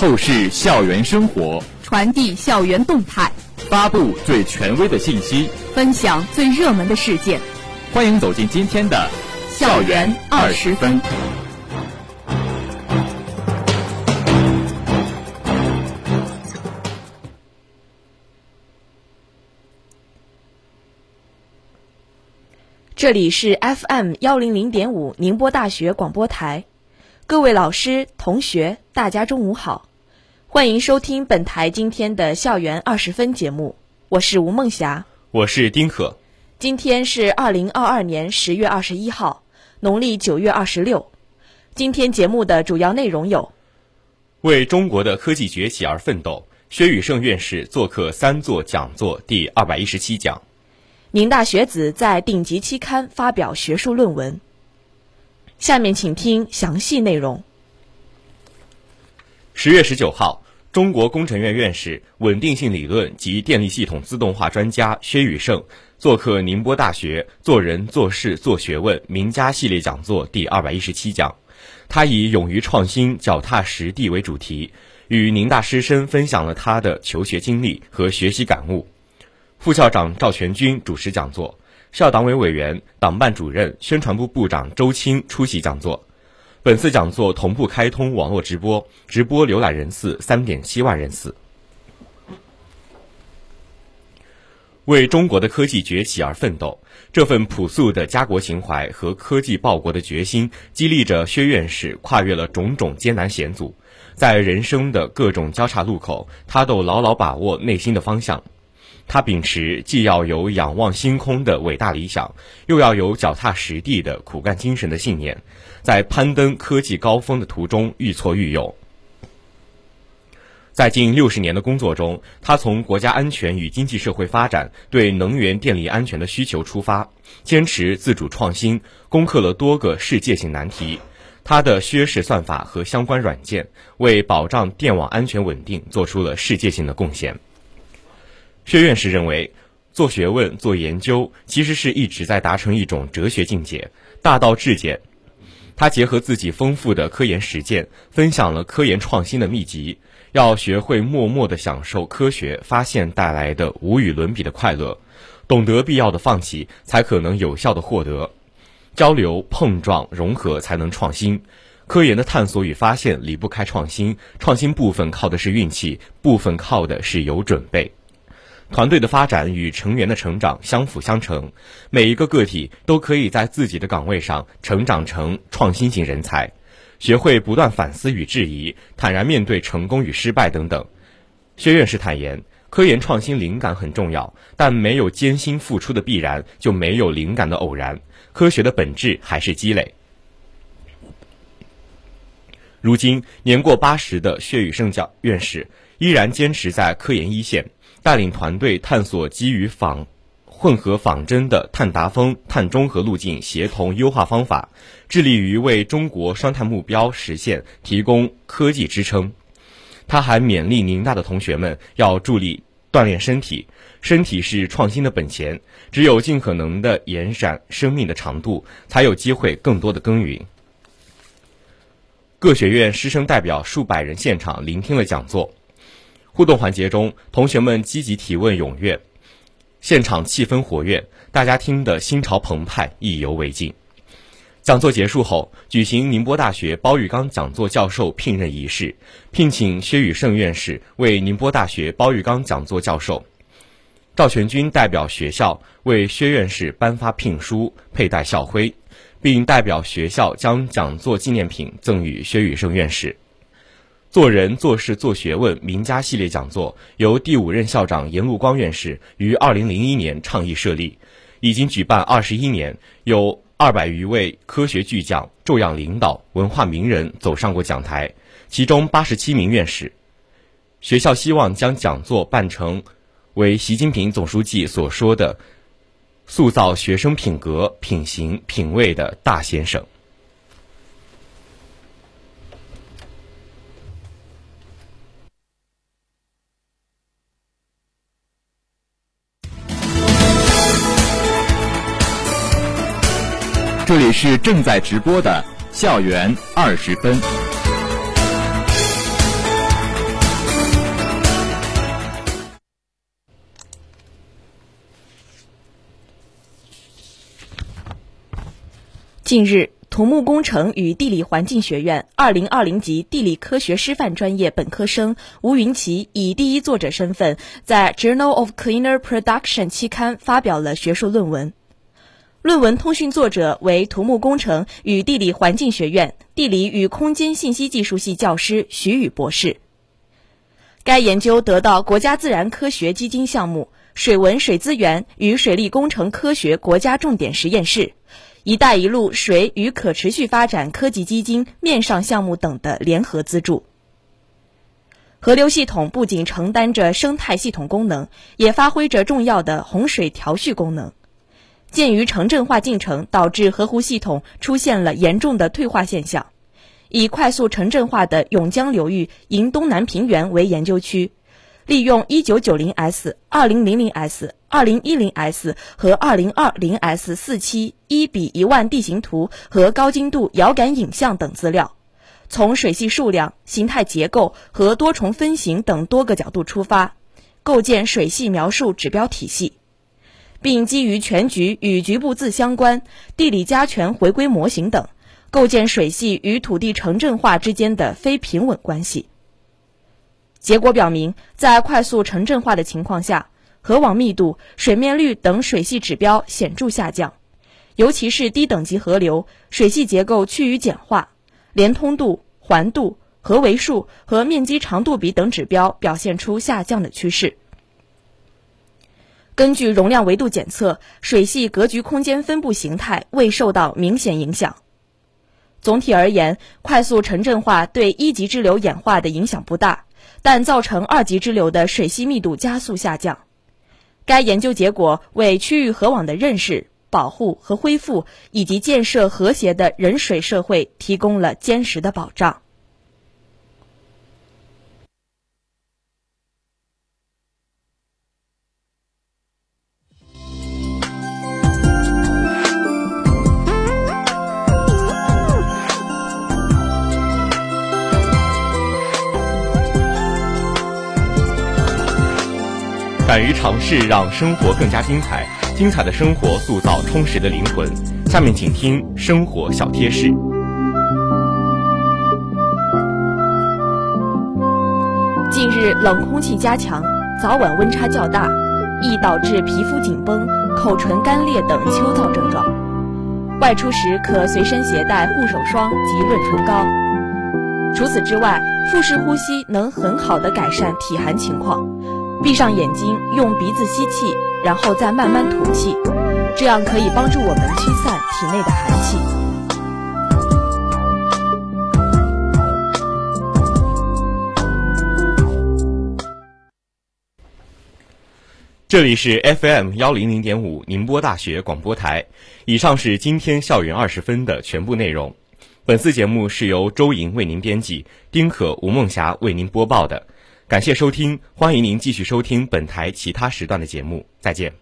透视校园生活，传递校园动态，发布最权威的信息，分享最热门的事件。欢迎走进今天的《校园二十分》。这里是 FM 幺零零点五宁波大学广播台，各位老师、同学，大家中午好，欢迎收听本台今天的校园二十分节目，我是吴梦霞，我是丁可。今天是二零二二年十月二十一号，农历九月二十六。今天节目的主要内容有：为中国的科技崛起而奋斗，薛宇胜院士做客三座讲座第二百一十七讲。宁大学子在顶级期刊发表学术论文。下面请听详细内容。十月十九号，中国工程院院士、稳定性理论及电力系统自动化专家薛宇胜做客宁波大学“做人做事做学问”名家系列讲座第二百一十七讲。他以“勇于创新，脚踏实地”为主题，与宁大师生分享了他的求学经历和学习感悟。副校长赵全军主持讲座，校党委委员、党办主任、宣传部部长周青出席讲座。本次讲座同步开通网络直播，直播浏览人次三点七万人次。为中国的科技崛起而奋斗，这份朴素的家国情怀和科技报国的决心，激励着薛院士跨越了种种艰难险阻，在人生的各种交叉路口，他都牢牢把握内心的方向。他秉持既要有仰望星空的伟大理想，又要有脚踏实地的苦干精神的信念，在攀登科技高峰的途中愈挫愈勇。在近六十年的工作中，他从国家安全与经济社会发展对能源电力安全的需求出发，坚持自主创新，攻克了多个世界性难题。他的薛氏算法和相关软件为保障电网安全稳定做出了世界性的贡献。薛院士认为，做学问、做研究，其实是一直在达成一种哲学境界，大道至简。他结合自己丰富的科研实践，分享了科研创新的秘籍。要学会默默地享受科学发现带来的无与伦比的快乐，懂得必要的放弃，才可能有效的获得。交流、碰撞、融合，才能创新。科研的探索与发现离不开创新，创新部分靠的是运气，部分靠的是有准备。团队的发展与成员的成长相辅相成，每一个个体都可以在自己的岗位上成长成创新型人才，学会不断反思与质疑，坦然面对成功与失败等等。薛院士坦言，科研创新灵感很重要，但没有艰辛付出的必然，就没有灵感的偶然。科学的本质还是积累。如今年过八十的薛宇胜教院士依然坚持在科研一线。带领团队探索基于仿混合仿真的碳达峰、碳中和路径协同优化方法，致力于为中国双碳目标实现提供科技支撑。他还勉励宁大的同学们要助力锻炼身体，身体是创新的本钱，只有尽可能的延展生命的长度，才有机会更多的耕耘。各学院师生代表数百人现场聆听了讲座。互动环节中，同学们积极提问踊跃，现场气氛活跃，大家听得心潮澎湃，意犹未尽。讲座结束后，举行宁波大学包玉刚讲座教授聘任仪式，聘请薛宇胜院士为宁波大学包玉刚讲座教授。赵全军代表学校为薛院士颁发聘书，佩戴校徽，并代表学校将讲座纪念品赠予薛宇胜院士。做人做事做学问名家系列讲座由第五任校长严陆光院士于二零零一年倡议设立，已经举办二十一年，有二百余位科学巨匠、重要领导、文化名人走上过讲台，其中八十七名院士。学校希望将讲座办成为习近平总书记所说的“塑造学生品格、品行、品味的大先生”。这里是正在直播的校园二十分。近日土木工程与地理环境学院二零二零级地理科学师范专业本科生吴云奇以第一作者身份在 journal of cleaner production 期刊发表了学术论文。论文通讯作者为土木工程与地理环境学院地理与空间信息技术系教师徐宇博士。该研究得到国家自然科学基金项目“水文水资源与水利工程科学国家重点实验室”、“一带一路”水与可持续发展科技基金面上项目等的联合资助。河流系统不仅承担着生态系统功能，也发挥着重要的洪水调蓄功能。鉴于城镇化进程导致河湖系统出现了严重的退化现象，以快速城镇化的甬江流域迎东南平原为研究区，利用 1990S、2000S、2010S 和 2020S 四期一比一万地形图和高精度遥感影像等资料，从水系数量、形态结构和多重分型等多个角度出发，构建水系描述指标体系。并基于全局与局部自相关、地理加权回归模型等，构建水系与土地城镇化之间的非平稳关系。结果表明，在快速城镇化的情况下，河网密度、水面率等水系指标显著下降，尤其是低等级河流，水系结构趋于简化，连通度、环度、河围数和面积长度比等指标表现出下降的趋势。根据容量维度检测，水系格局空间分布形态未受到明显影响。总体而言，快速城镇化对一级支流演化的影响不大，但造成二级支流的水系密度加速下降。该研究结果为区域河网的认识、保护和恢复，以及建设和谐的人水社会提供了坚实的保障。敢于尝试，让生活更加精彩。精彩的生活塑造充实的灵魂。下面请听生活小贴士。近日冷空气加强，早晚温差较大，易导致皮肤紧绷、口唇干裂等秋燥症状。外出时可随身携带护手霜及润唇膏。除此之外，腹式呼吸能很好的改善体寒情况。闭上眼睛，用鼻子吸气，然后再慢慢吐气，这样可以帮助我们驱散体内的寒气。这里是 FM 幺零零点五宁波大学广播台。以上是今天校园二十分的全部内容。本次节目是由周莹为您编辑，丁可、吴梦霞为您播报的。感谢收听，欢迎您继续收听本台其他时段的节目。再见。